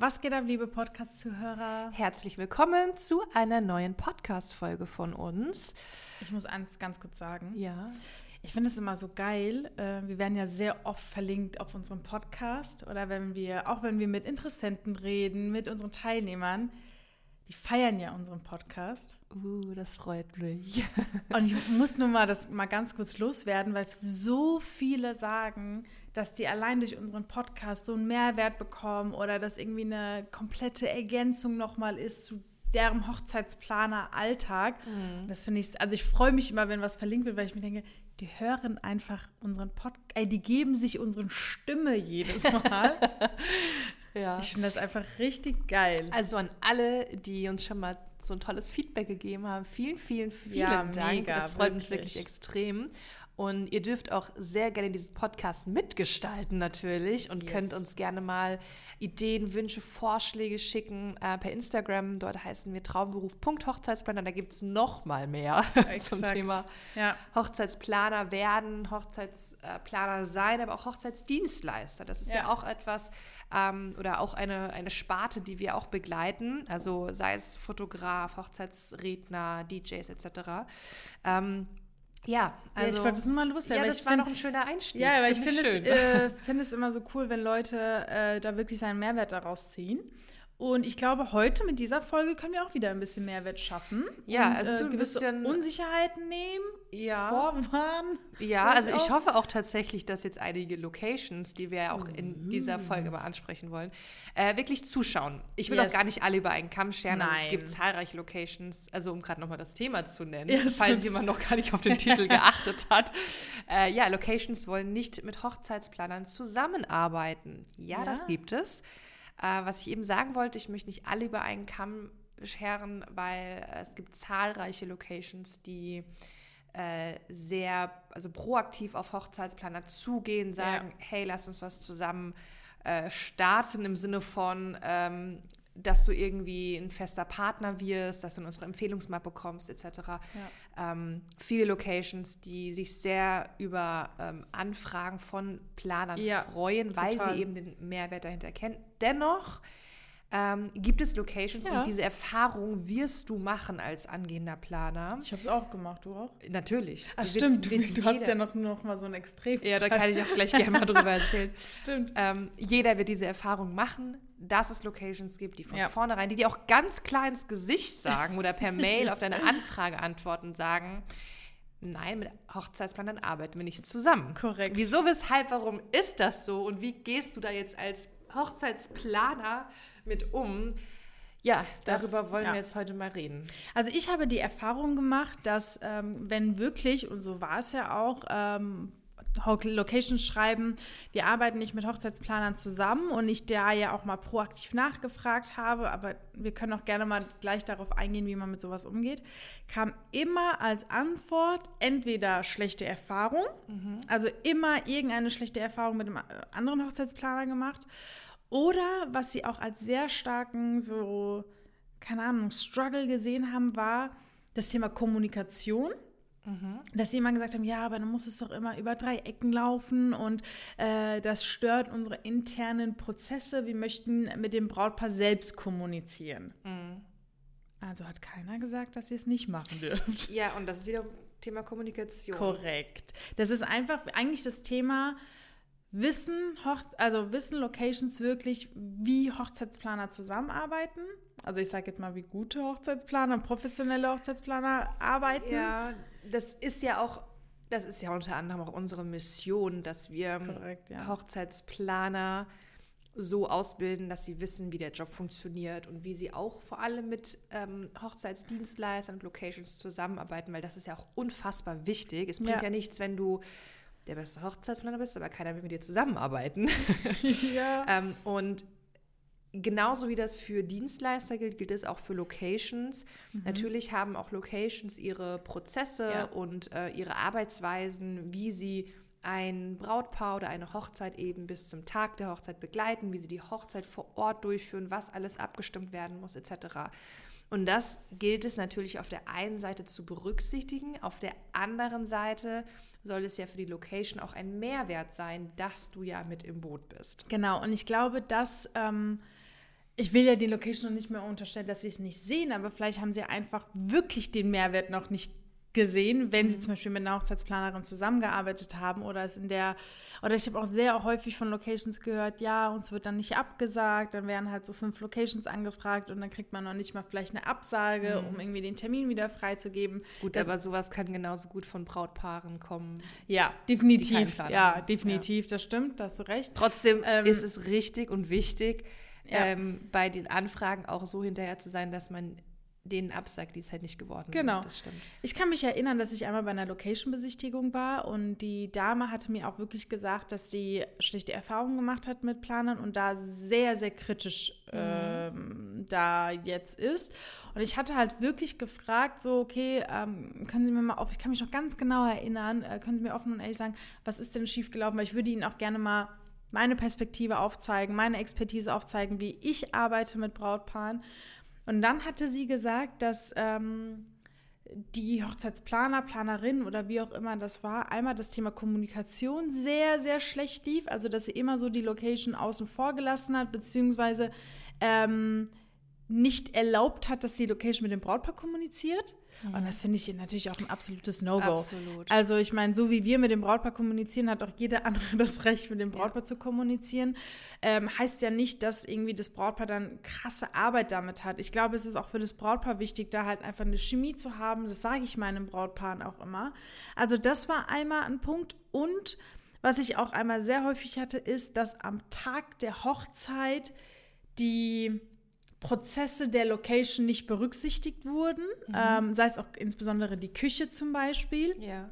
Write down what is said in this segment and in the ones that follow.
Was geht ab, liebe Podcast-Zuhörer? Herzlich willkommen zu einer neuen Podcast-Folge von uns. Ich muss eins ganz kurz sagen. Ja. Ich finde es immer so geil. äh, Wir werden ja sehr oft verlinkt auf unserem Podcast oder wenn wir, auch wenn wir mit Interessenten reden, mit unseren Teilnehmern, die feiern ja unseren Podcast. Uh, das freut mich. Und ich muss nur mal das mal ganz kurz loswerden, weil so viele sagen, dass die allein durch unseren Podcast so einen Mehrwert bekommen oder dass irgendwie eine komplette Ergänzung nochmal ist zu deren Hochzeitsplaner Alltag. Das finde ich, also ich freue mich immer, wenn was verlinkt wird, weil ich mir denke, die hören einfach unseren Podcast, äh, die geben sich unseren Stimme jedes Mal. Ja. ich finde das einfach richtig geil. Also an alle, die uns schon mal so ein tolles Feedback gegeben haben, vielen, vielen, vielen Ja, Dank. mega, das freut uns wirklich. wirklich extrem. Und ihr dürft auch sehr gerne diesen Podcast mitgestalten natürlich und Yes. könnt uns gerne mal Ideen, Wünsche, Vorschläge schicken äh, per Instagram. Dort heißen wir traumberuf.hochzeitsplaner. Da gibt es noch mal mehr zum. Thema Ja. Hochzeitsplaner werden, Hochzeitsplaner sein, aber auch Hochzeitsdienstleister. Das ist ja, Ja. auch etwas ähm, oder auch eine, eine Sparte, die wir auch begleiten. Also sei es Fotograf, Hochzeitsredner, DJs etc. Ähm, ja, ja, also ich wollte es nur mal loswerden. ja, das war find- noch ein schöner Einstieg. Ja, aber ich Finde es, äh, finde es immer so cool, wenn Leute äh, da wirklich seinen Mehrwert daraus ziehen. Und ich glaube, heute mit dieser Folge können wir auch wieder ein bisschen Mehrwert schaffen. Ja, und, also so ein gewisse bisschen- Unsicherheiten nehmen, ja. vorwarnen. Ja, also ich auch. hoffe auch tatsächlich, dass jetzt einige Locations, die wir ja auch in dieser Folge mal ansprechen wollen, äh, wirklich zuschauen. Ich will Yes. auch gar nicht alle über einen Kamm scheren. Also es gibt zahlreiche Locations, also um gerade nochmal das Thema zu nennen, Ja, falls jemand noch gar nicht auf den Titel geachtet hat. Äh, ja, Locations wollen nicht mit Hochzeitsplanern zusammenarbeiten. Ja, Ja. das gibt es. Äh, was ich eben sagen wollte, ich möchte nicht alle über einen Kamm scheren, weil es gibt zahlreiche Locations, die äh, sehr, also proaktiv auf Hochzeitsplaner zugehen, sagen, hey, lass uns was zusammen äh, starten im Sinne von, ähm, dass du irgendwie ein fester Partner wirst, dass du unsere Empfehlungsmappe bekommst, etc. Ähm, viele Locations, die sich sehr über ähm, Anfragen von Planern Ja, freuen, weil total. sie eben den Mehrwert dahinter kennen. Dennoch ähm, gibt es Locations Ja. und diese Erfahrung wirst du machen als angehender Planer. Ich habe es auch gemacht, du auch? Natürlich. Ach, Wird- stimmt, du, wird du hast jeder- ja noch, noch mal so ein Extrem. Ja, da kann ich auch gleich gerne mal drüber erzählen. Stimmt. Ähm, jeder wird diese Erfahrung machen, dass es Locations gibt, die von Ja. vornherein, die dir auch ganz klar ins Gesicht sagen oder per Mail auf deine Anfrage antworten und sagen, nein, mit Hochzeitsplanern arbeiten wir nicht zusammen. Korrekt. Wieso, weshalb, warum ist das so und wie gehst du da jetzt als Hochzeitsplaner mit um? Ja, Das- darüber wollen ja. wir jetzt heute mal reden. Also ich habe die Erfahrung gemacht, dass ähm, wenn wirklich, und so war es ja auch, ähm, Locations schreiben, wir arbeiten nicht mit Hochzeitsplanern zusammen und ich da ja auch mal proaktiv nachgefragt habe, aber wir können auch gerne mal gleich darauf eingehen, wie man mit sowas umgeht, kam immer als Antwort entweder schlechte Erfahrung, also immer irgendeine schlechte Erfahrung mit einem äh, anderen Hochzeitsplaner gemacht oder was sie auch als sehr starken so keine Ahnung, Struggle gesehen haben, war das Thema Kommunikation. Dass sie immer gesagt haben, ja, aber dann muss es doch immer über drei Ecken laufen und äh, das stört unsere internen Prozesse. Wir möchten mit dem Brautpaar selbst kommunizieren. Also hat keiner gesagt, dass ihr es nicht machen dürft. Ja, und das ist wieder Thema Kommunikation. Korrekt. Das ist einfach eigentlich das Thema Wissen, Hoch also wissen Locations wirklich, wie Hochzeitsplaner zusammenarbeiten. Also ich sage jetzt mal, wie gute Hochzeitsplaner, professionelle Hochzeitsplaner arbeiten. Ja, das ist ja auch, das ist ja unter anderem auch unsere Mission, dass wir Korrekt, ja. Hochzeitsplaner so ausbilden, dass sie wissen, wie der Job funktioniert und wie sie auch vor allem mit ähm, Hochzeitsdienstleistern und Locations zusammenarbeiten, weil das ist ja auch unfassbar wichtig. Es bringt ja, Ja. nichts, wenn du der beste Hochzeitsplaner bist, aber keiner will mit dir zusammenarbeiten. ja. Ähm, und genauso wie das für Dienstleister gilt, gilt es auch für Locations. Natürlich haben auch Locations ihre Prozesse Ja. und äh, ihre Arbeitsweisen, wie sie ein Brautpaar oder eine Hochzeit eben bis zum Tag der Hochzeit begleiten, wie sie die Hochzeit vor Ort durchführen, was alles abgestimmt werden muss, etc. Und das gilt es natürlich auf der einen Seite zu berücksichtigen, auf der anderen Seite soll es ja für die Location auch ein Mehrwert sein, dass du ja mit im Boot bist. Genau, und ich glaube, das ähm, ich will ja die Location noch nicht mehr unterstellen, dass sie es nicht sehen, aber vielleicht haben sie einfach wirklich den Mehrwert noch nicht gesehen, wenn mhm. sie zum Beispiel mit einer Hochzeitsplanerin zusammengearbeitet haben oder es in der, oder ich habe auch sehr häufig von Locations gehört, ja, uns wird dann nicht abgesagt, dann werden halt so fünf Locations angefragt und dann kriegt man noch nicht mal vielleicht eine Absage, mhm. um irgendwie den Termin wieder freizugeben. Gut, das, aber sowas kann genauso gut von Brautpaaren kommen. Ja, definitiv. Ja, definitiv, ja. das stimmt, da hast du recht. Trotzdem ähm, ist es richtig und wichtig, ja. ähm, bei den Anfragen auch so hinterher zu sein, dass man denen absagt, die es halt nicht geworden genau. sind. Das stimmt. Ich kann mich erinnern, dass ich einmal bei einer Location-Besichtigung war und die Dame hatte mir auch wirklich gesagt, dass sie schlechte Erfahrungen gemacht hat mit Planern und da sehr, sehr kritisch mhm. ähm, da jetzt ist. Und ich hatte halt wirklich gefragt, so, okay, ähm, können Sie mir mal auf, ich kann mich noch ganz genau erinnern, äh, können Sie mir offen und ehrlich sagen, was ist denn schiefgelaufen? Weil ich würde Ihnen auch gerne mal meine Perspektive aufzeigen, meine Expertise aufzeigen, wie ich arbeite mit Brautpaaren. Und dann hatte sie gesagt, dass ähm, die Hochzeitsplaner, Planerin oder wie auch immer das war, einmal das Thema Kommunikation sehr, sehr schlecht lief. Also, dass sie immer so die Location außen vor gelassen hat, beziehungsweise ähm, nicht erlaubt hat, dass die Location mit dem Brautpaar kommuniziert. Mhm. Und das finde ich natürlich auch ein absolutes No-Go. Absolut. Also ich meine, so wie wir mit dem Brautpaar kommunizieren, hat auch jeder andere das Recht, mit dem Brautpaar ja. zu kommunizieren. Ähm, heißt ja nicht, dass irgendwie das Brautpaar dann krasse Arbeit damit hat. Ich glaube, es ist auch für das Brautpaar wichtig, da halt einfach eine Chemie zu haben. Das sage ich meinen Brautpaaren auch immer. Also das war einmal ein Punkt. Und was ich auch einmal sehr häufig hatte, ist, dass am Tag der Hochzeit die Prozesse der Location nicht berücksichtigt wurden, mhm. ähm, sei es auch insbesondere die Küche zum Beispiel. Ja.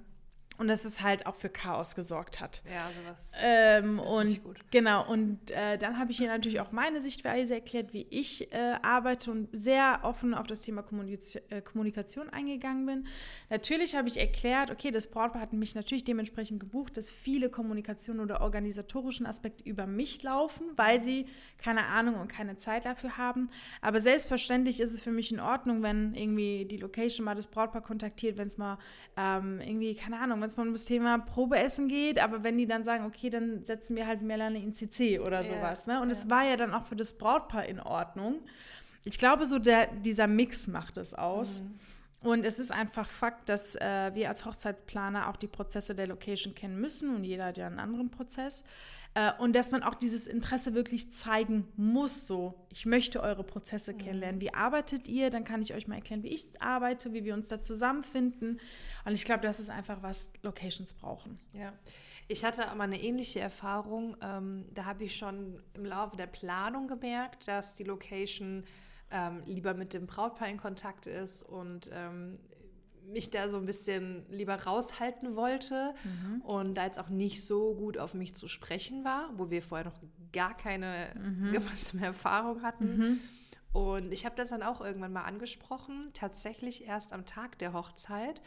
Und dass es halt auch für Chaos gesorgt hat. Ja, sowas. Ähm, ist und nicht gut. genau, und äh, dann habe ich ihr natürlich auch meine Sichtweise erklärt, wie ich äh, arbeite und sehr offen auf das Thema Kommunikation, äh, Kommunikation eingegangen bin. Natürlich habe ich erklärt, okay, das Brautpaar hat mich natürlich dementsprechend gebucht, dass viele Kommunikation oder organisatorischen Aspekte über mich laufen, weil sie keine Ahnung und keine Zeit dafür haben. Aber selbstverständlich ist es für mich in Ordnung, wenn irgendwie die Location mal das Brautpaar kontaktiert, wenn es mal ähm, irgendwie, keine Ahnung, wenn es mal um das Thema Probeessen geht, aber wenn die dann sagen, okay, dann setzen wir halt Melanie in CC oder sowas. Ne? Und es ja. war ja dann auch für das Brautpaar in Ordnung. Ich glaube, so der, dieser Mix macht es aus. Mhm. Und es ist einfach Fakt, dass äh, wir als Hochzeitsplaner auch die Prozesse der Location kennen müssen und jeder hat ja einen anderen Prozess. Äh, und dass man auch dieses Interesse wirklich zeigen muss, so, ich möchte eure Prozesse mhm. kennenlernen. Wie arbeitet ihr? Dann kann ich euch mal erklären, wie ich arbeite, wie wir uns da zusammenfinden. Und ich glaube, das ist einfach, was Locations brauchen. Ja. Ich hatte aber eine ähnliche Erfahrung. Ähm, da habe ich schon im Laufe der Planung gemerkt, dass die Location ähm, lieber mit dem Brautpaar in Kontakt ist und ähm, mich da so ein bisschen lieber raushalten wollte mhm. und da jetzt auch nicht so gut auf mich zu sprechen war, wo wir vorher noch gar keine mhm. gemeinsame Erfahrung hatten. Mhm. Und ich habe das dann auch irgendwann mal angesprochen, tatsächlich erst am Tag der Hochzeit,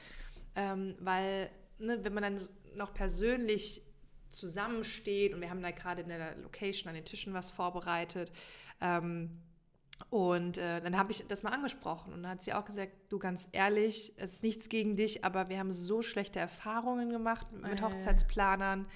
ähm, weil ne, wenn man dann noch persönlich zusammensteht und wir haben da gerade in der Location an den Tischen was vorbereitet, ähm, und äh, dann habe ich das mal angesprochen und dann hat sie auch gesagt, du ganz ehrlich, es ist nichts gegen dich, aber wir haben so schlechte Erfahrungen gemacht mit äh. Hochzeitsplanern,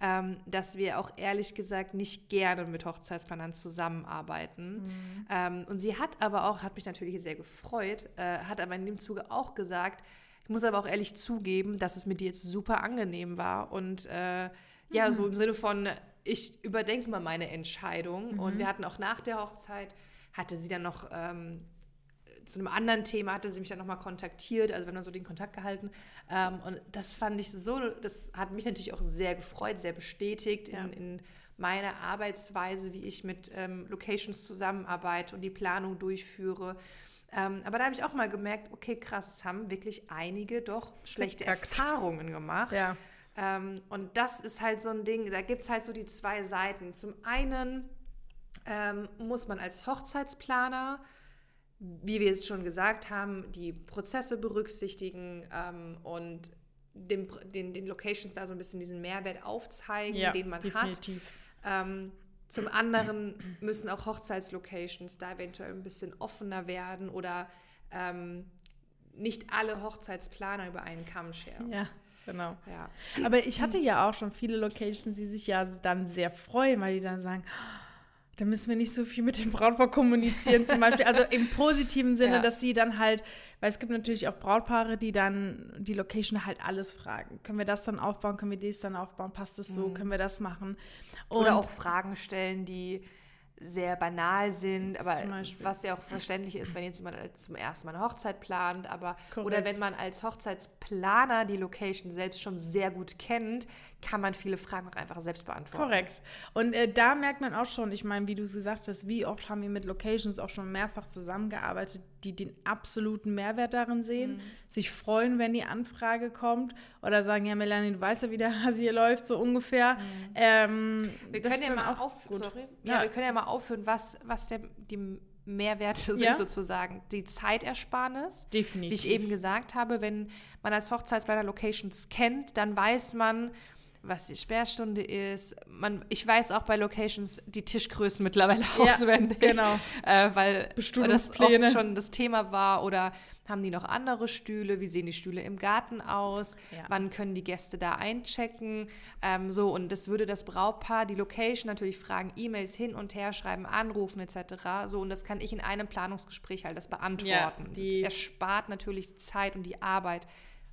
ähm, dass wir auch ehrlich gesagt nicht gerne mit Hochzeitsplanern zusammenarbeiten. Mhm. Ähm, und sie hat aber auch, hat mich natürlich sehr gefreut, äh, hat aber in dem Zuge auch gesagt, ich muss aber auch ehrlich zugeben, dass es mit dir jetzt super angenehm war und äh, ja, mhm. so im Sinne von, ich überdenke mal meine Entscheidung. Mhm. Und wir hatten auch nach der Hochzeit hatte sie dann noch ähm, zu einem anderen Thema, hatte sie mich dann nochmal kontaktiert, also wir haben so den Kontakt gehalten. Ähm, und das fand ich so, das hat mich natürlich auch sehr gefreut, sehr bestätigt ja. in, in meiner Arbeitsweise, wie ich mit ähm, Locations zusammenarbeite und die Planung durchführe. Ähm, aber da habe ich auch mal gemerkt, okay, krass, es haben wirklich einige doch schlechte Gekackt. Erfahrungen gemacht. Ja. Ähm, und das ist halt so ein Ding, da gibt es halt so die zwei Seiten. Zum einen ähm, muss man als Hochzeitsplaner, wie wir es schon gesagt haben, die Prozesse berücksichtigen ähm, und dem, den, den Locations da so ein bisschen diesen Mehrwert aufzeigen, ja, den man definitiv. hat. Ähm, zum anderen müssen auch Hochzeitslocations da eventuell ein bisschen offener werden oder ähm, nicht alle Hochzeitsplaner über einen Kamm scheren. Ja, genau. Ja. Aber ich hatte ja auch schon viele Locations, die sich ja dann sehr freuen, weil die dann sagen, da müssen wir nicht so viel mit dem Brautpaar kommunizieren, zum Beispiel. Also im positiven Sinne, ja. dass sie dann halt, weil es gibt natürlich auch Brautpaare, die dann die Location halt alles fragen. Können wir das dann aufbauen? Können wir dies dann aufbauen? Passt es so? Mhm. Können wir das machen? Und Oder auch Fragen stellen, die sehr banal sind, aber was ja auch verständlich ist, wenn jetzt jemand zum ersten Mal eine Hochzeit plant, aber Korrekt. oder wenn man als Hochzeitsplaner die Location selbst schon sehr gut kennt, kann man viele Fragen auch einfach selbst beantworten. Korrekt. Und äh, da merkt man auch schon, ich meine, wie du es gesagt hast, wie oft haben wir mit Locations auch schon mehrfach zusammengearbeitet, die den absoluten Mehrwert darin sehen, mhm. sich freuen, wenn die Anfrage kommt oder sagen, ja, Melanie, du weißt ja, wie der Hase hier läuft, so ungefähr. Mhm. Ähm, wir können ja mal auf, sorry, ja, ja, wir können ja mal aufführen, was, was der, die Mehrwerte sind ja. sozusagen. Die Zeitersparnis. Definitiv. Wie ich eben gesagt habe, wenn man als Hochzeitsplaner Locations kennt, dann weiß man, was die Sperrstunde ist. Man, ich weiß auch bei Locations die Tischgrößen mittlerweile ja, auswendig. Genau. Äh, weil das oft schon das Thema war. Oder haben die noch andere Stühle? Wie sehen die Stühle im Garten aus? Ja. Wann können die Gäste da einchecken? Ähm, so, und das würde das Brautpaar, die Location natürlich fragen, E-Mails hin und her schreiben, anrufen etc. So, und das kann ich in einem Planungsgespräch halt das beantworten. Ja, das erspart natürlich Zeit und die Arbeit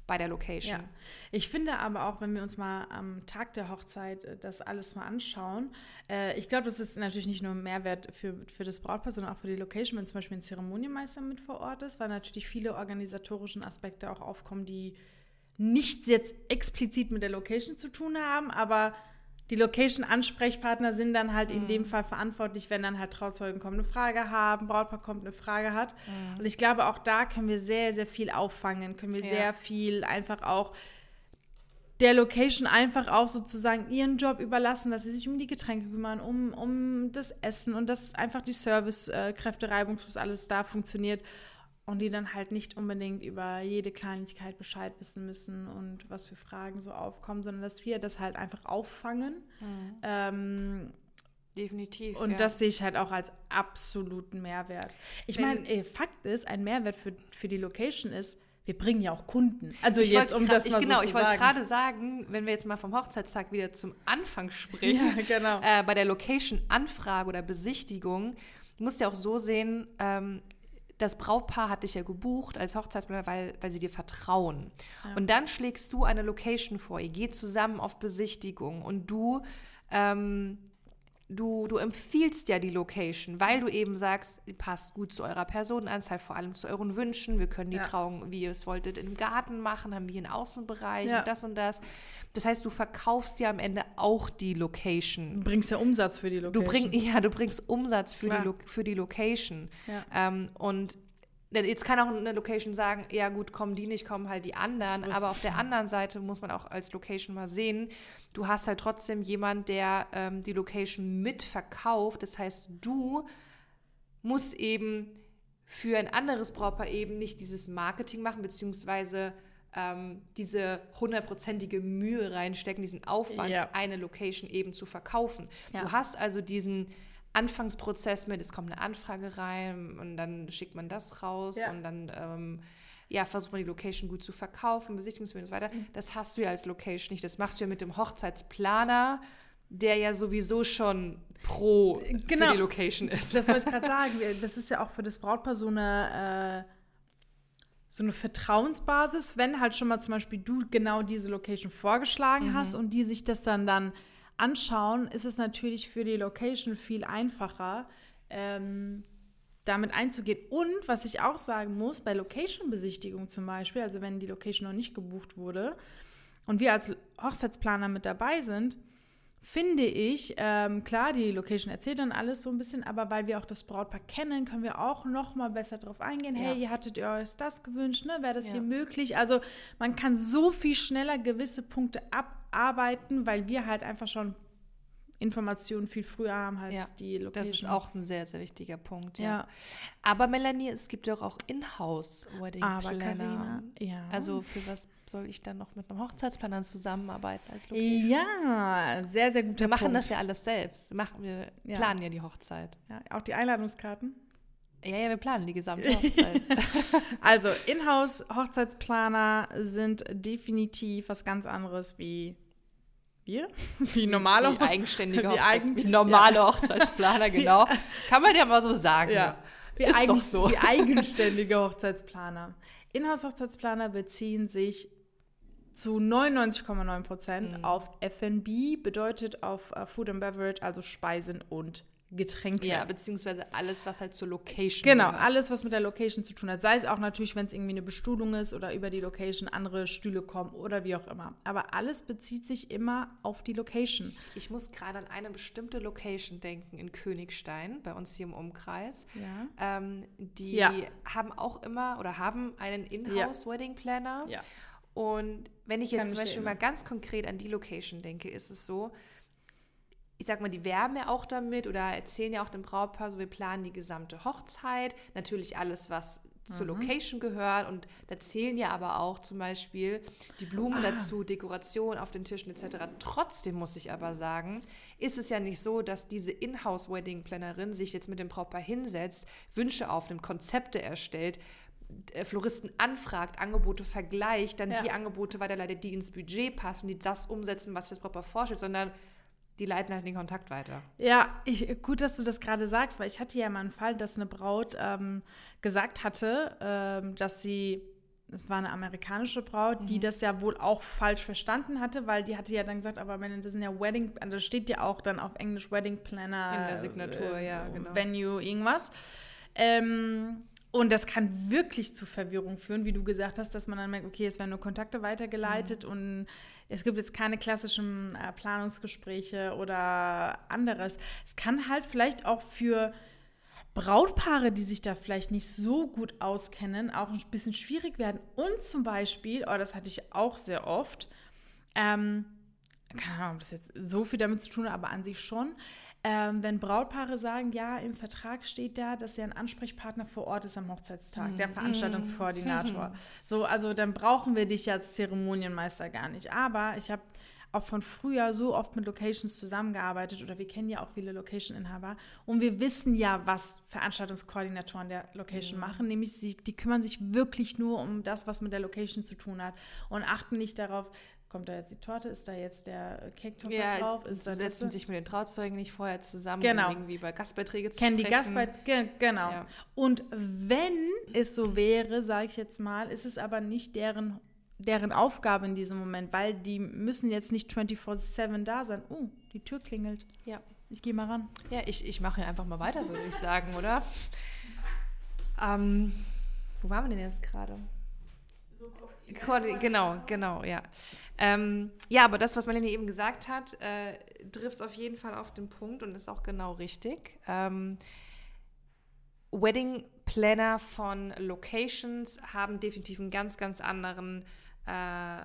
bei der Location. Ja. Ich finde aber auch, wenn wir uns mal am Tag der Hochzeit äh, das alles mal anschauen, äh, ich glaube, das ist natürlich nicht nur ein Mehrwert für, für das Brautpaar, sondern auch für die Location, wenn zum Beispiel ein Zeremonienmeister mit vor Ort ist, weil natürlich viele organisatorische Aspekte auch aufkommen, die nichts jetzt explizit mit der Location zu tun haben, aber die Location-Ansprechpartner sind dann halt mhm. in dem mhm. Fall verantwortlich, wenn dann halt Trauzeugen kommen, eine Frage haben, Brautpaar kommt, eine Frage hat. Mhm. Und ich glaube, auch da können wir sehr, sehr viel auffangen, können wir ja. sehr viel einfach auch der Location einfach auch sozusagen ihren Job überlassen, dass sie sich um die Getränke kümmern, um, um das Essen und dass einfach die Servicekräfte reibungslos alles da funktioniert und die dann halt nicht unbedingt über jede Kleinigkeit Bescheid wissen müssen und was für Fragen so aufkommen, sondern dass wir das halt einfach auffangen. Mhm. Ähm, Definitiv. Und ja. das sehe ich halt auch als absoluten Mehrwert. Ich meine, Fakt ist, ein Mehrwert für, für die Location ist, wir bringen ja auch Kunden. Also ich jetzt, um das mal ich, Genau, so ich wollte gerade sagen, wenn wir jetzt mal vom Hochzeitstag wieder zum Anfang springen, ja, genau. äh, bei der Location-Anfrage oder Besichtigung, du musst ja auch so sehen, ähm, das Brautpaar hat dich ja gebucht als Hochzeitsplaner, weil, weil sie dir vertrauen. Ja. Und dann schlägst du eine Location vor, ihr geht zusammen auf Besichtigung und du ähm, du, du empfiehlst ja die Location, weil du eben sagst, die passt gut zu eurer Personenanzahl, vor allem zu euren Wünschen. Wir können die ja. Trauung, wie ihr es wolltet, im Garten machen, haben wir einen Außenbereich ja. und das und das. Das heißt, du verkaufst ja am Ende auch die Location. Du bringst ja Umsatz für die Location. Du bring, ja, du bringst Umsatz für, die, für die Location. Ja. Ähm, und Jetzt kann auch eine Location sagen, ja gut, kommen die nicht, kommen halt die anderen. Aber auf der anderen Seite muss man auch als Location mal sehen, du hast halt trotzdem jemand, der ähm, die Location mitverkauft. Das heißt, du musst eben für ein anderes Brautpaar eben nicht dieses Marketing machen, beziehungsweise ähm, diese hundertprozentige Mühe reinstecken, diesen Aufwand, ja. eine Location eben zu verkaufen. Ja. Du hast also diesen Anfangsprozess mit, es kommt eine Anfrage rein und dann schickt man das raus ja. und dann ähm, ja, versucht man die Location gut zu verkaufen, Besichtigungswege und so weiter. Mhm. Das hast du ja als Location nicht. Das machst du ja mit dem Hochzeitsplaner, der ja sowieso schon pro genau. für die Location ist. Das wollte ich gerade sagen. Das ist ja auch für das Brautpaar so eine, äh, so eine Vertrauensbasis, wenn halt schon mal zum Beispiel du genau diese Location vorgeschlagen mhm. hast und die sich das dann dann anschauen, ist es natürlich für die Location viel einfacher. Ähm, damit einzugehen. Und was ich auch sagen muss, bei Location-Besichtigung zum Beispiel, also wenn die Location noch nicht gebucht wurde und wir als Hochzeitsplaner mit dabei sind, finde ich, ähm, klar, die Location erzählt dann alles so ein bisschen, aber weil wir auch das Brautpaar kennen, können wir auch noch mal besser darauf eingehen. Ja. Hey, ihr hattet ihr euch das gewünscht, ne? Wäre das ja. hier möglich? Also man kann so viel schneller gewisse Punkte abarbeiten, weil wir halt einfach schon Informationen viel früher haben als ja, die Location. Das ist auch ein sehr, sehr wichtiger Punkt. Ja. ja. Aber Melanie, es gibt doch auch Inhouse-Wedding-Planner. Ja. Also für was soll ich dann noch mit einem Hochzeitsplaner zusammenarbeiten als Location? Ja, sehr, sehr guter Wir machen Punkt. das ja alles selbst. Wir, machen, wir ja. planen ja die Hochzeit. Ja, auch die Einladungskarten? Ja, ja, wir planen die gesamte Hochzeit. also Inhouse-Hochzeitsplaner sind definitiv was ganz anderes wie wir, wie normale, wie eigenständige wie, Hochzeits wie normale ja. Hochzeitsplaner, genau. Kann man ja mal so sagen. Ja. Wie Ist eigen, doch so. Wie eigenständige Hochzeitsplaner. Inhouse-Hochzeitsplaner beziehen sich zu 99,9 Prozent Mhm. auf F&B, bedeutet auf äh, Food and Beverage, also Speisen und Getränke. Ja, beziehungsweise alles, was halt zur Location Genau, gehört. alles, was mit der Location zu tun hat. Sei es auch natürlich, wenn es irgendwie eine Bestuhlung ist oder über die Location andere Stühle kommen oder wie auch immer. Aber alles bezieht sich immer auf die Location. Ich muss gerade an eine bestimmte Location denken in Königstein, bei uns hier im Umkreis. Ja. Ähm, die Ja. haben auch immer oder haben einen In-House-Wedding-Planner. Ja. Und wenn ich Kann jetzt zum mich Beispiel mal ganz konkret an die Location denke, ist es so, ich sag mal, die werben ja auch damit oder erzählen ja auch dem Brautpaar, so wir planen die gesamte Hochzeit, natürlich alles, was zur Mhm. Location gehört und da zählen ja aber auch zum Beispiel die Blumen Ah. dazu, Dekoration auf den Tischen etc. Trotzdem muss ich aber sagen, ist es ja nicht so, dass diese Inhouse-Wedding-Plannerin sich jetzt mit dem Brautpaar hinsetzt, Wünsche aufnimmt, Konzepte erstellt, äh, Floristen anfragt, Angebote vergleicht, dann Ja. die Angebote weiterleitet, die ins Budget passen, die das umsetzen, was das Brautpaar vorstellt, sondern die leiten halt den Kontakt weiter. Ja, ich, gut, dass du das gerade sagst, weil ich hatte ja mal einen Fall, dass eine Braut ähm, gesagt hatte, ähm, dass sie, es war eine amerikanische Braut, Mhm. die das ja wohl auch falsch verstanden hatte, weil die hatte ja dann gesagt, aber wenn das sind ja Wedding, also da steht ja auch dann auf Englisch Wedding Planner. In der Signatur, ja, genau. Venue, irgendwas. Ähm, und das kann wirklich zu Verwirrung führen, wie du gesagt hast, dass man dann merkt, okay, es werden nur Kontakte weitergeleitet Mhm. und es gibt jetzt keine klassischen äh, Planungsgespräche oder anderes. Es kann halt vielleicht auch für Brautpaare, die sich da vielleicht nicht so gut auskennen, auch ein bisschen schwierig werden. Und zum Beispiel, oh, das hatte ich auch sehr oft, ähm, keine Ahnung, ob das jetzt so viel damit zu tun hat, aber an sich schon. Ähm, wenn Brautpaare sagen, ja, im Vertrag steht da, dass ja ein Ansprechpartner vor Ort ist am Hochzeitstag, der Veranstaltungskoordinator. So, also dann brauchen wir dich als Zeremonienmeister gar nicht. Aber ich habe auch von früher so oft mit Locations zusammengearbeitet oder wir kennen ja auch viele Location-Inhaber und wir wissen ja, was Veranstaltungskoordinatoren der Location machen, nämlich sie, die kümmern sich wirklich nur um das, was mit der Location zu tun hat und achten nicht darauf, kommt da jetzt die Torte, ist da jetzt der Cake-Topper Ja, drauf, ist da sie setzen das? sich mit den Trauzeugen nicht vorher zusammen, Genau. um irgendwie über Gastbeiträge zu kennen die sprechen. Gastbeit, ge genau. Ja. Und wenn es so wäre, sage ich jetzt mal, ist es aber nicht deren, deren Aufgabe in diesem Moment, weil die müssen jetzt nicht 24-7 da sein. Oh, die Tür klingelt. Ja. Ich gehe mal ran. Ja, ich, ich mache einfach mal weiter, würde ich sagen, oder? Ähm, wo waren wir denn jetzt gerade? Koordi- Genau, genau, ja. Ähm, ja, aber das, was Marlene eben gesagt hat, äh, trifft es auf jeden Fall auf den Punkt und ist auch genau richtig. Ähm, Wedding Planner von Locations haben definitiv einen ganz, ganz anderen äh,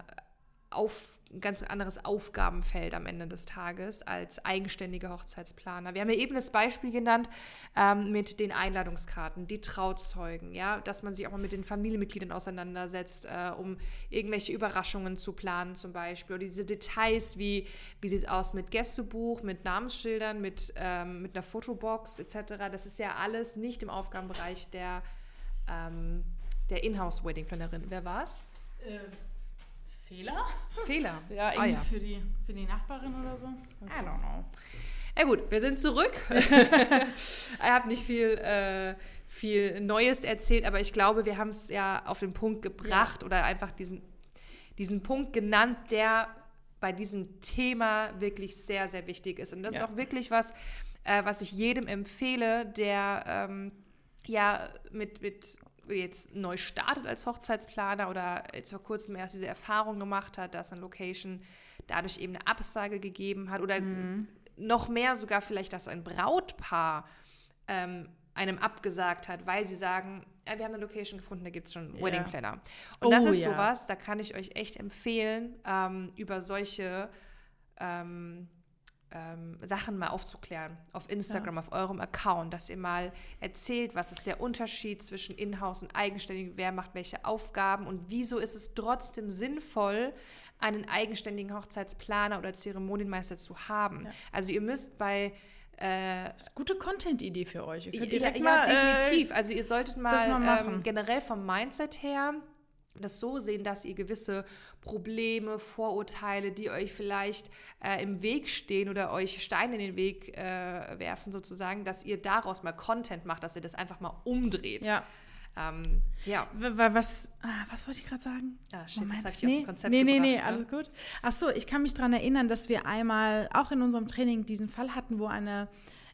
auf, ein ganz anderes Aufgabenfeld am Ende des Tages als eigenständige Hochzeitsplaner. Wir haben ja eben das Beispiel genannt ähm, mit den Einladungskarten, die Trauzeugen, ja, dass man sich auch mal mit den Familienmitgliedern auseinandersetzt, äh, um irgendwelche Überraschungen zu planen zum Beispiel. Oder diese Details, wie, wie sieht es aus mit Gästebuch, mit Namensschildern, mit, ähm, mit einer Fotobox etc. Das ist ja alles nicht im Aufgabenbereich der, ähm, der Inhouse-Wedding-Planerin. Wer war's? Fehler? Fehler. Ja, Ah, irgendwie ja. Für, die, für die Nachbarin oder so? I don't know. Ja gut, wir sind zurück. ich habe nicht viel, äh, viel Neues erzählt, aber ich glaube, wir haben es ja auf den Punkt gebracht oder einfach diesen, diesen Punkt genannt, der bei diesem Thema wirklich sehr, sehr wichtig ist. Und das Ja. ist auch wirklich was, äh, was ich jedem empfehle, der ähm, ja mit, mit jetzt neu startet als Hochzeitsplaner oder jetzt vor kurzem erst diese Erfahrung gemacht hat, dass eine Location dadurch eben eine Absage gegeben hat oder noch mehr sogar vielleicht, dass ein Brautpaar ähm, einem abgesagt hat, weil sie sagen, ja, wir haben eine Location gefunden, da gibt es schon einen Ja. Wedding Planner. Und Oh, das ist ja. sowas, da kann ich euch echt empfehlen, ähm, über solche ähm, ähm, Sachen mal aufzuklären auf Instagram, auf eurem Account, dass ihr mal erzählt, was ist der Unterschied zwischen Inhouse und eigenständig, wer macht welche Aufgaben und wieso ist es trotzdem sinnvoll, einen eigenständigen Hochzeitsplaner oder Zeremonienmeister zu haben. Ja. Also ihr müsst bei äh, Das ist eine gute Content-Idee für euch. Ja, ja mal, äh, definitiv. Also ihr solltet mal, mal ähm, generell vom Mindset her das so sehen, dass ihr gewisse Probleme, Vorurteile, die euch vielleicht äh, im Weg stehen oder euch Steine in den Weg äh, werfen, sozusagen, dass ihr daraus mal Content macht, dass ihr das einfach mal umdreht. Ja. Ähm, ja. Was, ah, was wollte ich gerade sagen? Ah, shit, Moment. jetzt habe ich dich aus nee, dem Konzept nee, nee, nee, ne? alles gut. Ach so, ich kann mich daran erinnern, dass wir einmal auch in unserem Training diesen Fall hatten, wo eine,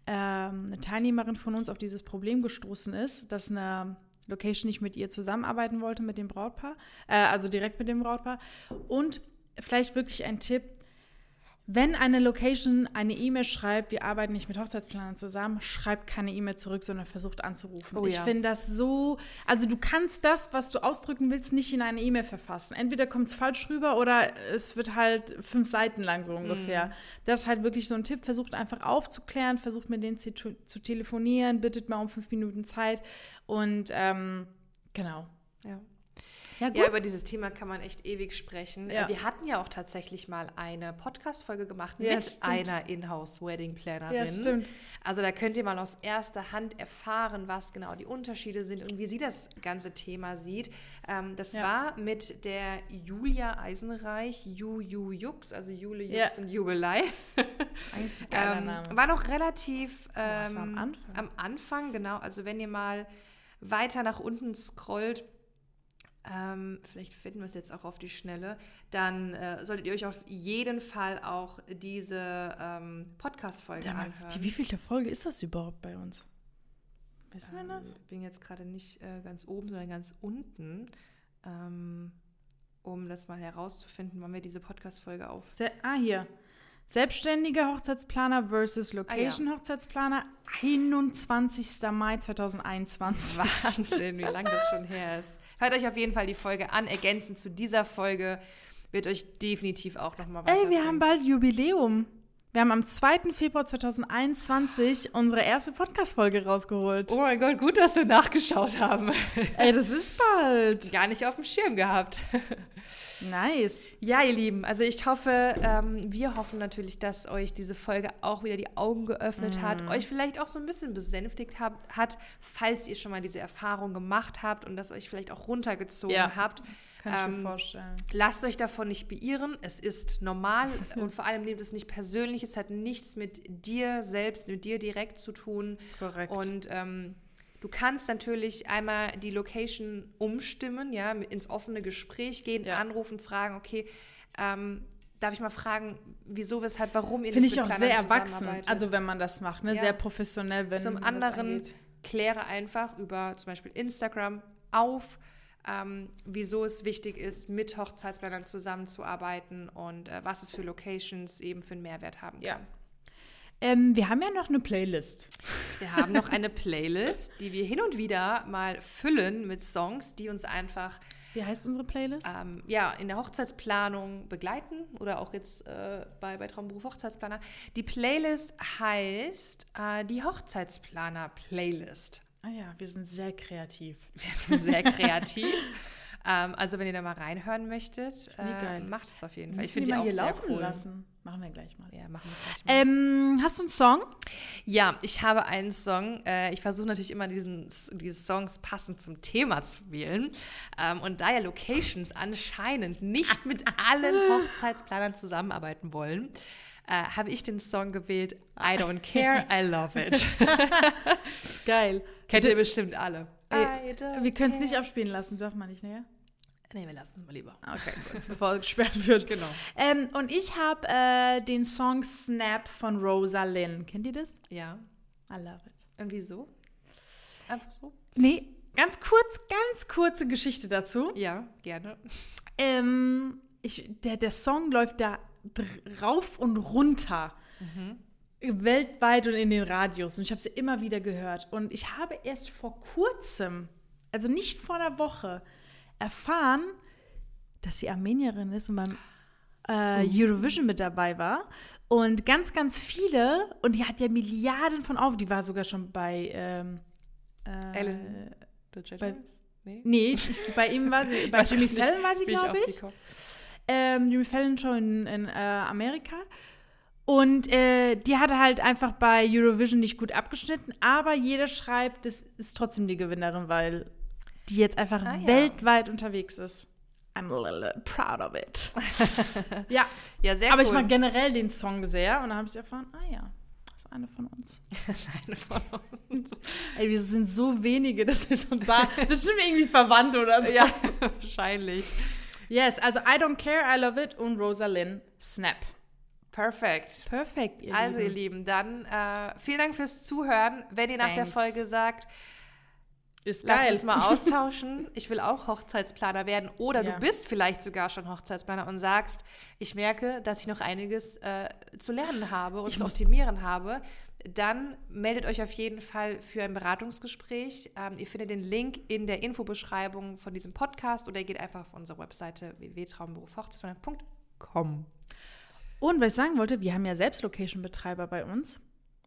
ähm, eine Teilnehmerin von uns auf dieses Problem gestoßen ist, dass eine Location nicht mit ihr zusammenarbeiten wollte, mit dem Brautpaar, äh, also direkt mit dem Brautpaar. Und vielleicht wirklich ein Tipp, wenn eine Location eine E-Mail schreibt, wir arbeiten nicht mit Hochzeitsplanern zusammen, schreibt keine E-Mail zurück, sondern versucht anzurufen. Oh ich ja. finde das so, also du kannst das, was du ausdrücken willst, nicht in eine E-Mail verfassen. Entweder kommt es falsch rüber oder es wird halt fünf Seiten lang so ungefähr. Mhm. Das ist halt wirklich so ein Tipp, versucht einfach aufzuklären, versucht mit denen zu, zu telefonieren, bittet mal um fünf Minuten Zeit und ähm, genau. Ja. Ja, Ja, über dieses Thema kann man echt ewig sprechen. Ja. Wir hatten ja auch tatsächlich mal eine Podcast-Folge gemacht mit stimmt. einer Inhouse-Wedding-Plannerin. Ja, stimmt. Also da könnt ihr mal aus erster Hand erfahren, was genau die Unterschiede sind und wie sie das ganze Thema sieht. Ähm, das war mit der Julia Eisenreich, Ju Ju Jux, also Jule Jux und Jubelei. Eigentlich ein geiler Ähm, Name. war noch relativ das war am ähm, Anfang. am Anfang, genau. Also wenn ihr mal weiter nach unten scrollt, ähm, vielleicht finden wir es jetzt auch auf die Schnelle, dann äh, solltet ihr euch auf jeden Fall auch diese ähm, Podcast-Folge mal, anhören. die wievielte Folge ist das überhaupt bei uns? Wissen wir das? Ähm, Ich bin jetzt gerade nicht äh, ganz oben, sondern ganz unten, ähm, um das mal herauszufinden, wann wir diese Podcast-Folge auf. Ah, hier. Selbstständiger Hochzeitsplaner versus Ah, Location Hochzeitsplaner, 21. Mai 2021. Wahnsinn, wie lange das schon her ist. Hört euch auf jeden Fall die Folge an. Ergänzend zu dieser Folge wird euch definitiv auch nochmal weiter. Ey, wir haben bald Jubiläum. Wir haben am 2. Februar 2021 unsere erste Podcast-Folge rausgeholt. Oh mein Gott, gut, dass wir nachgeschaut haben. Ey, das ist bald. Gar nicht auf dem Schirm gehabt. Nice. Ja, ihr Lieben, also ich hoffe, ähm, wir hoffen natürlich, dass euch diese Folge auch wieder die Augen geöffnet hat, euch vielleicht auch so ein bisschen besänftigt hab, hat, falls ihr schon mal diese Erfahrung gemacht habt und das euch vielleicht auch runtergezogen Ja. habt. Kann ich mir Ähm, vorstellen. Lasst euch davon nicht beirren. Es ist normal und vor allem nehmt es nicht persönlich. Es hat nichts mit dir selbst, mit dir direkt zu tun. Korrekt. Und ähm, du kannst natürlich einmal die Location umstimmen, ja, ins offene Gespräch gehen, Ja. anrufen, fragen, okay, ähm, darf ich mal fragen, wieso, weshalb, warum ihr Finde ich auch sehr erwachsen, also wenn man das macht, ne? Ja. sehr professionell, wenn Zum anderen kläre einfach über zum Beispiel Instagram auf, ähm, wieso es wichtig ist, mit Hochzeitsplanern zusammenzuarbeiten und äh, was es für Locations eben für einen Mehrwert haben kann. Ja. Ähm, wir haben ja noch eine Playlist. Wir haben noch eine Playlist, die wir hin und wieder mal füllen mit Songs, die uns einfach Wie heißt unsere Playlist? ähm, ja, in der Hochzeitsplanung begleiten oder auch jetzt äh, bei, bei Traumberuf Hochzeitsplaner. Die Playlist heißt äh, die Hochzeitsplaner-Playlist. Ah ja, wir sind sehr kreativ. Wir sind sehr kreativ. ähm, also wenn ihr da mal reinhören möchtet, äh, macht es auf jeden Fall. Ich müssen finde die die auch hier sehr laufen cool. lassen. Machen wir gleich mal. Ja, machen wir gleich mal. Ähm, hast du einen Song? Ja, ich habe einen Song. Äh, ich versuche natürlich immer diesen, diese Songs passend zum Thema zu wählen. Ähm, und da ja Locations anscheinend nicht mit allen Hochzeitsplanern zusammenarbeiten wollen, äh, habe ich den Song gewählt I Don't Care, I Love It. Geil. Kennt ihr bestimmt alle. Wir können es nicht abspielen lassen, darf man nicht, ne? Nee, wir lassen es mal lieber. Okay, gut. Bevor es gesperrt wird. Genau. Ähm, und ich habe äh, den Song Snap von Rosa Lynn. Kennt ihr das? Ja. I love it. Und wieso? Einfach so? Nee, ganz kurz, ganz kurze Geschichte dazu. Ja, gerne. Ähm, ich, der, der Song läuft da rauf und runter. Weltweit und in den Radios. Und ich habe sie immer wieder gehört. Und ich habe erst vor kurzem, also nicht vor einer Woche, erfahren, dass sie Armenierin ist und beim äh, Eurovision mit dabei war. Und ganz, ganz viele, und die hat ja Milliarden von auf, die war sogar schon bei ähm, äh, Ellen bei-? Nee. Nee, ich, bei ihm war sie, bei Jimmy Fallon war sie, glaube ich. Ähm, Jimmy Fallon Show in, in äh, Amerika. Und äh, die hatte halt einfach bei Eurovision nicht gut abgeschnitten, aber jeder schreibt, das ist trotzdem die Gewinnerin, weil die jetzt einfach Ah, ja. weltweit unterwegs ist. I'm a little proud of it. ja, Ja, sehr aber cool. ich mag generell den Song sehr und dann habe ich erfahren, ah ja, das ist eine von uns. eine von uns. Ey, wir sind so wenige, dass wir schon sagen, bestimmt irgendwie verwandt oder so. Ja, wahrscheinlich. Yes, also I Don't Care, I Love It und Rosalind Snap. Perfekt. Perfekt, ihr Also, ihr Lieben. Lieben, dann äh, vielen Dank fürs Zuhören. Wenn ihr nach der Thanks. Folge sagt, Ist lass geil. uns mal austauschen, ich will auch Hochzeitsplaner werden oder Ja. du bist vielleicht sogar schon Hochzeitsplaner und sagst, ich merke, dass ich noch einiges äh, zu lernen habe und Ich zu optimieren habe, dann meldet euch auf jeden Fall für ein Beratungsgespräch. Ähm, ihr findet den Link in der Infobeschreibung von diesem Podcast oder ihr geht einfach auf unsere Webseite www.traumberufhochzeitsplaner.com. Und was ich sagen wollte, wir haben ja selbst Location-Betreiber bei uns,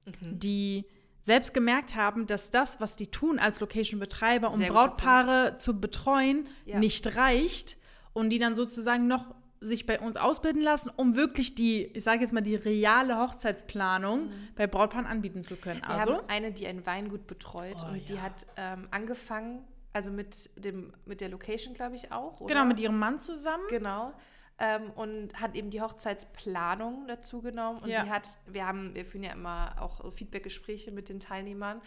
Mhm. die selbst gemerkt haben, dass das, was die tun als Location-Betreiber, um Sehr Brautpaare zu betreuen, Ja. nicht reicht und die dann sozusagen noch sich bei uns ausbilden lassen, um wirklich die, ich sage jetzt mal, die reale Hochzeitsplanung bei Brautpaaren anbieten zu können. Mhm. Wir Also, haben eine, die ein Weingut betreut Oh, und die ja. hat ähm, angefangen, also mit, dem, mit der Location, glaube ich, auch. Oder? genau, mit ihrem Mann zusammen. Genau. Ähm, und hat eben die Hochzeitsplanung dazu genommen. Und Ja. die hat, wir haben, wir führen ja immer auch Feedbackgespräche mit den Teilnehmern.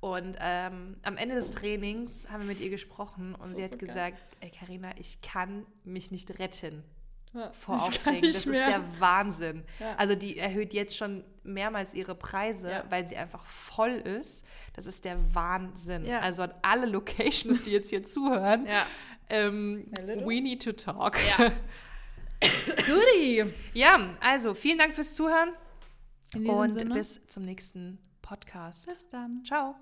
Und ähm, am Ende des Trainings haben wir mit ihr gesprochen und ist sie hat so gesagt, ey Carina, ich kann mich nicht retten Ja, vor das Aufträgen. Das ist mehr. der Wahnsinn. Ja. Also die erhöht jetzt schon mehrmals ihre Preise, Ja. weil sie einfach voll ist. Das ist der Wahnsinn. Ja. Also an alle Locations, die jetzt hier zuhören, Ja. ähm, we need to talk. Goodie. Ja, also vielen Dank fürs Zuhören und Sinne. bis zum nächsten Podcast. Bis dann. Ciao.